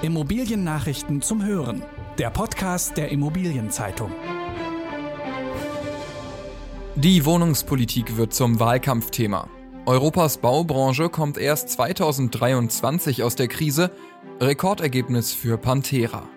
Immobiliennachrichten zum Hören. Der Podcast der Immobilienzeitung. Die Wohnungspolitik wird zum Wahlkampfthema. Europas Baubranche kommt erst 2023 aus der Krise. Rekordergebnis für Pantera.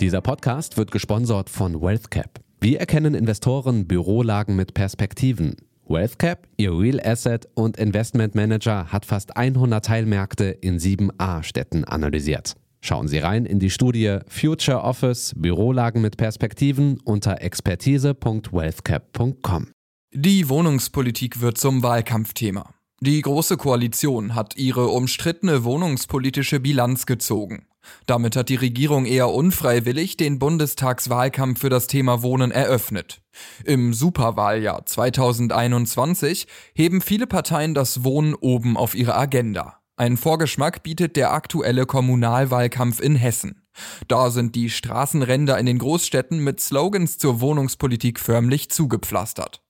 Dieser Podcast wird gesponsert von WealthCap. Wie erkennen Investoren Bürolagen mit Perspektiven? WealthCap, ihr Real Asset und Investment Manager, hat fast 100 Teilmärkte in sieben A-Städten analysiert. Schauen Sie rein in die Studie Future Office Bürolagen mit Perspektiven unter expertise.wealthcap.com. Die Wohnungspolitik wird zum Wahlkampfthema. Die Große Koalition hat ihre umstrittene wohnungspolitische Bilanz gezogen. Damit hat die Regierung eher unfreiwillig den Bundestagswahlkampf für das Thema Wohnen eröffnet. Im Superwahljahr 2021 heben viele Parteien das Wohnen oben auf ihre Agenda. Ein Vorgeschmack bietet der aktuelle Kommunalwahlkampf in Hessen. Da sind die Straßenränder in den Großstädten mit Slogans zur Wohnungspolitik förmlich zugepflastert.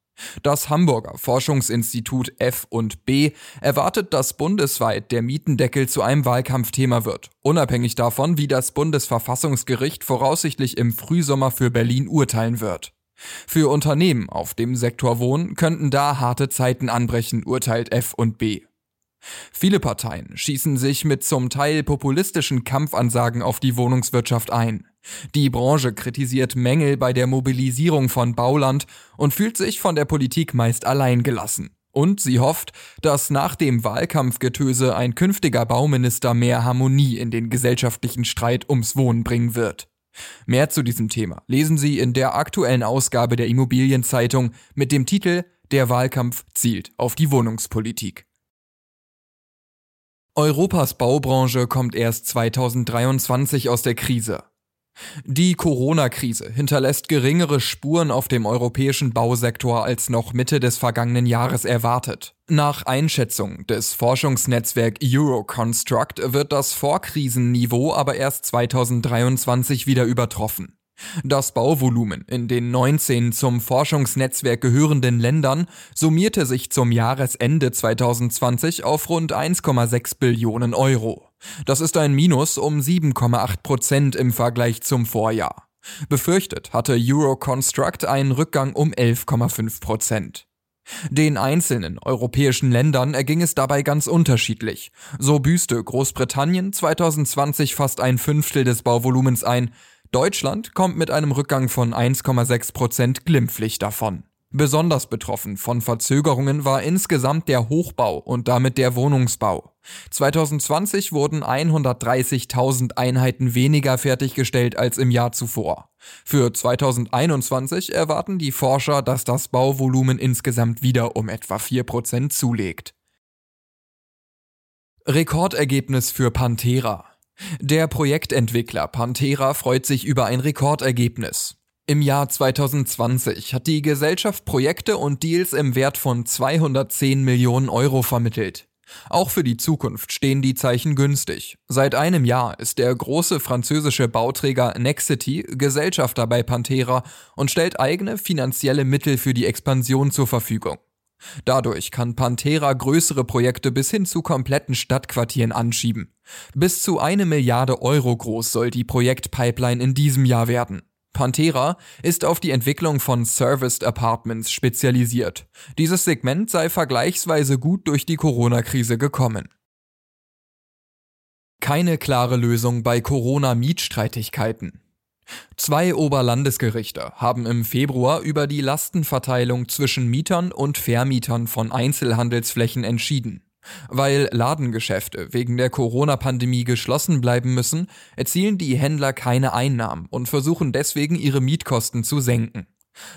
Das Hamburger Forschungsinstitut F&B erwartet, dass bundesweit der Mietendeckel zu einem Wahlkampfthema wird, unabhängig davon, wie das Bundesverfassungsgericht voraussichtlich im Frühsommer für Berlin urteilen wird. Für Unternehmen auf dem Sektor Wohnen könnten da harte Zeiten anbrechen, urteilt F&B. Viele Parteien schießen sich mit zum Teil populistischen Kampfansagen auf die Wohnungswirtschaft ein. Die Branche kritisiert Mängel bei der Mobilisierung von Bauland und fühlt sich von der Politik meist allein gelassen. Und sie hofft, dass nach dem Wahlkampfgetöse ein künftiger Bauminister mehr Harmonie in den gesellschaftlichen Streit ums Wohnen bringen wird. Mehr zu diesem Thema lesen Sie in der aktuellen Ausgabe der Immobilienzeitung mit dem Titel Der Wahlkampf zielt auf die Wohnungspolitik. Europas Baubranche kommt erst 2023 aus der Krise. Die Corona-Krise hinterlässt geringere Spuren auf dem europäischen Bausektor als noch Mitte des vergangenen Jahres erwartet. Nach Einschätzung des Forschungsnetzwerk Euroconstruct wird das Vorkrisenniveau aber erst 2023 wieder übertroffen. Das Bauvolumen in den 19 zum Forschungsnetzwerk gehörenden Ländern summierte sich zum Jahresende 2020 auf rund 1,6 Billionen Euro. Das ist ein Minus um 7,8 Prozent im Vergleich zum Vorjahr. Befürchtet hatte Euroconstruct einen Rückgang um 11,5 Prozent. Den einzelnen europäischen Ländern erging es dabei ganz unterschiedlich. So büßte Großbritannien 2020 fast ein Fünftel des Bauvolumens ein, Deutschland kommt mit einem Rückgang von 1,6 Prozent glimpflich davon. Besonders betroffen von Verzögerungen war insgesamt der Hochbau und damit der Wohnungsbau. 2020 wurden 130.000 Einheiten weniger fertiggestellt als im Jahr zuvor. Für 2021 erwarten die Forscher, dass das Bauvolumen insgesamt wieder um etwa 4% zulegt. Rekordergebnis für Pantera. Der Projektentwickler Pantera freut sich über ein Rekordergebnis. Im Jahr 2020 hat die Gesellschaft Projekte und Deals im Wert von 210 Millionen Euro vermittelt. Auch für die Zukunft stehen die Zeichen günstig. Seit einem Jahr ist der große französische Bauträger Nexity Gesellschafter bei Pantera und stellt eigene finanzielle Mittel für die Expansion zur Verfügung. Dadurch kann Pantera größere Projekte bis hin zu kompletten Stadtquartieren anschieben. Bis zu eine Milliarde Euro groß soll die Projektpipeline in diesem Jahr werden. Pantera ist auf die Entwicklung von Serviced Apartments spezialisiert. Dieses Segment sei vergleichsweise gut durch die Corona-Krise gekommen. Keine klare Lösung bei Corona-Mietstreitigkeiten. Zwei Oberlandesgerichte haben im Februar über die Lastenverteilung zwischen Mietern und Vermietern von Einzelhandelsflächen entschieden. Weil Ladengeschäfte wegen der Corona-Pandemie geschlossen bleiben müssen, erzielen die Händler keine Einnahmen und versuchen deswegen ihre Mietkosten zu senken.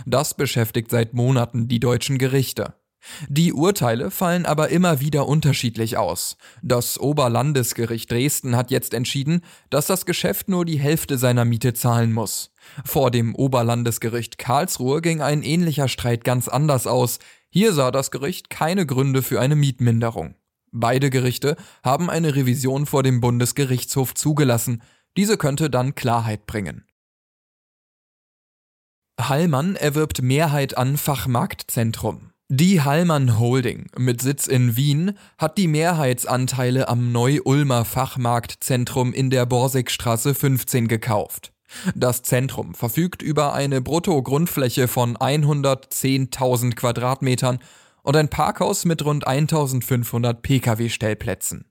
Das beschäftigt seit Monaten die deutschen Gerichte. Die Urteile fallen aber immer wieder unterschiedlich aus. Das Oberlandesgericht Dresden hat jetzt entschieden, dass das Geschäft nur die Hälfte seiner Miete zahlen muss. Vor dem Oberlandesgericht Karlsruhe ging ein ähnlicher Streit ganz anders aus. Hier sah das Gericht keine Gründe für eine Mietminderung. Beide Gerichte haben eine Revision vor dem Bundesgerichtshof zugelassen. Diese könnte dann Klarheit bringen. Hallmann erwirbt Mehrheit an Fachmarktzentrum. Die Hallmann Holding mit Sitz in Wien hat die Mehrheitsanteile am Neu-Ulmer Fachmarktzentrum in der Borsigstraße 15 gekauft. Das Zentrum verfügt über eine Brutto-Grundfläche von 110.000 Quadratmetern und ein Parkhaus mit rund 1500 Pkw-Stellplätzen.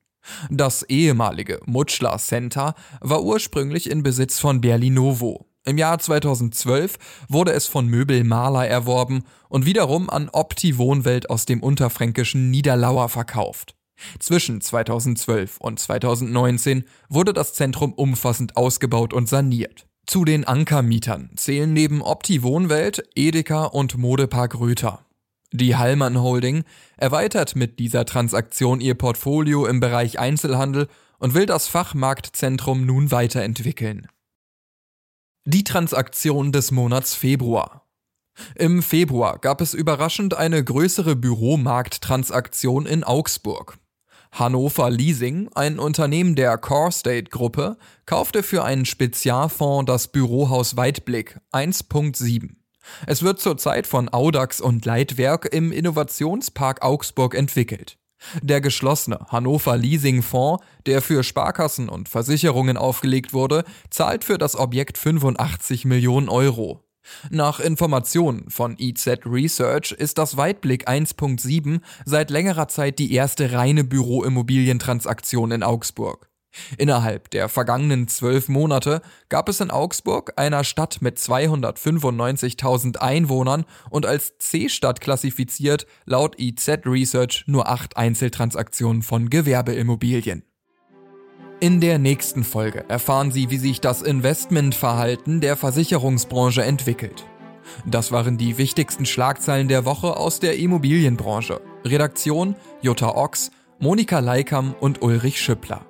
Das ehemalige Mutschler Center war ursprünglich in Besitz von Berlinovo. Im Jahr 2012 wurde es von Möbel Maler erworben und wiederum an Opti Wohnwelt aus dem unterfränkischen Niederlauer verkauft. Zwischen 2012 und 2019 wurde das Zentrum umfassend ausgebaut und saniert. Zu den Ankermietern zählen neben Opti Wohnwelt, Edeka und Modepark Röther. Die Hallmann Holding erweitert mit dieser Transaktion ihr Portfolio im Bereich Einzelhandel und will das Fachmarktzentrum nun weiterentwickeln. Die Transaktion des Monats Februar. Im Februar gab es überraschend eine größere Büromarkttransaktion in Augsburg. Hannover Leasing, ein Unternehmen der Corestate Gruppe, kaufte für einen Spezialfonds das Bürohaus Weitblick 1.7. Es wird zurzeit von Audax und Leitwerk im Innovationspark Augsburg entwickelt. Der geschlossene Hannover Leasing Fonds, der für Sparkassen und Versicherungen aufgelegt wurde, zahlt für das Objekt 85 Millionen Euro. Nach Informationen von EZ Research ist das Weitblick 1.7 seit längerer Zeit die erste reine Büroimmobilientransaktion in Augsburg. Innerhalb der vergangenen zwölf Monate gab es in Augsburg, einer Stadt mit 295.000 Einwohnern und als C-Stadt klassifiziert, laut IZ Research nur acht Einzeltransaktionen von Gewerbeimmobilien. In der nächsten Folge erfahren Sie, wie sich das Investmentverhalten der Versicherungsbranche entwickelt. Das waren die wichtigsten Schlagzeilen der Woche aus der Immobilienbranche. Redaktion Jutta Ochs, Monika Leikam und Ulrich Schüppler.